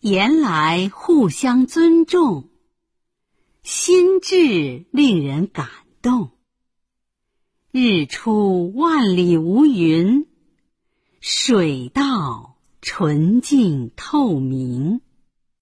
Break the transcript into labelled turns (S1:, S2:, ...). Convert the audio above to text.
S1: 言来互相尊重，心智令人感动。日出万里无云，水到纯净透明。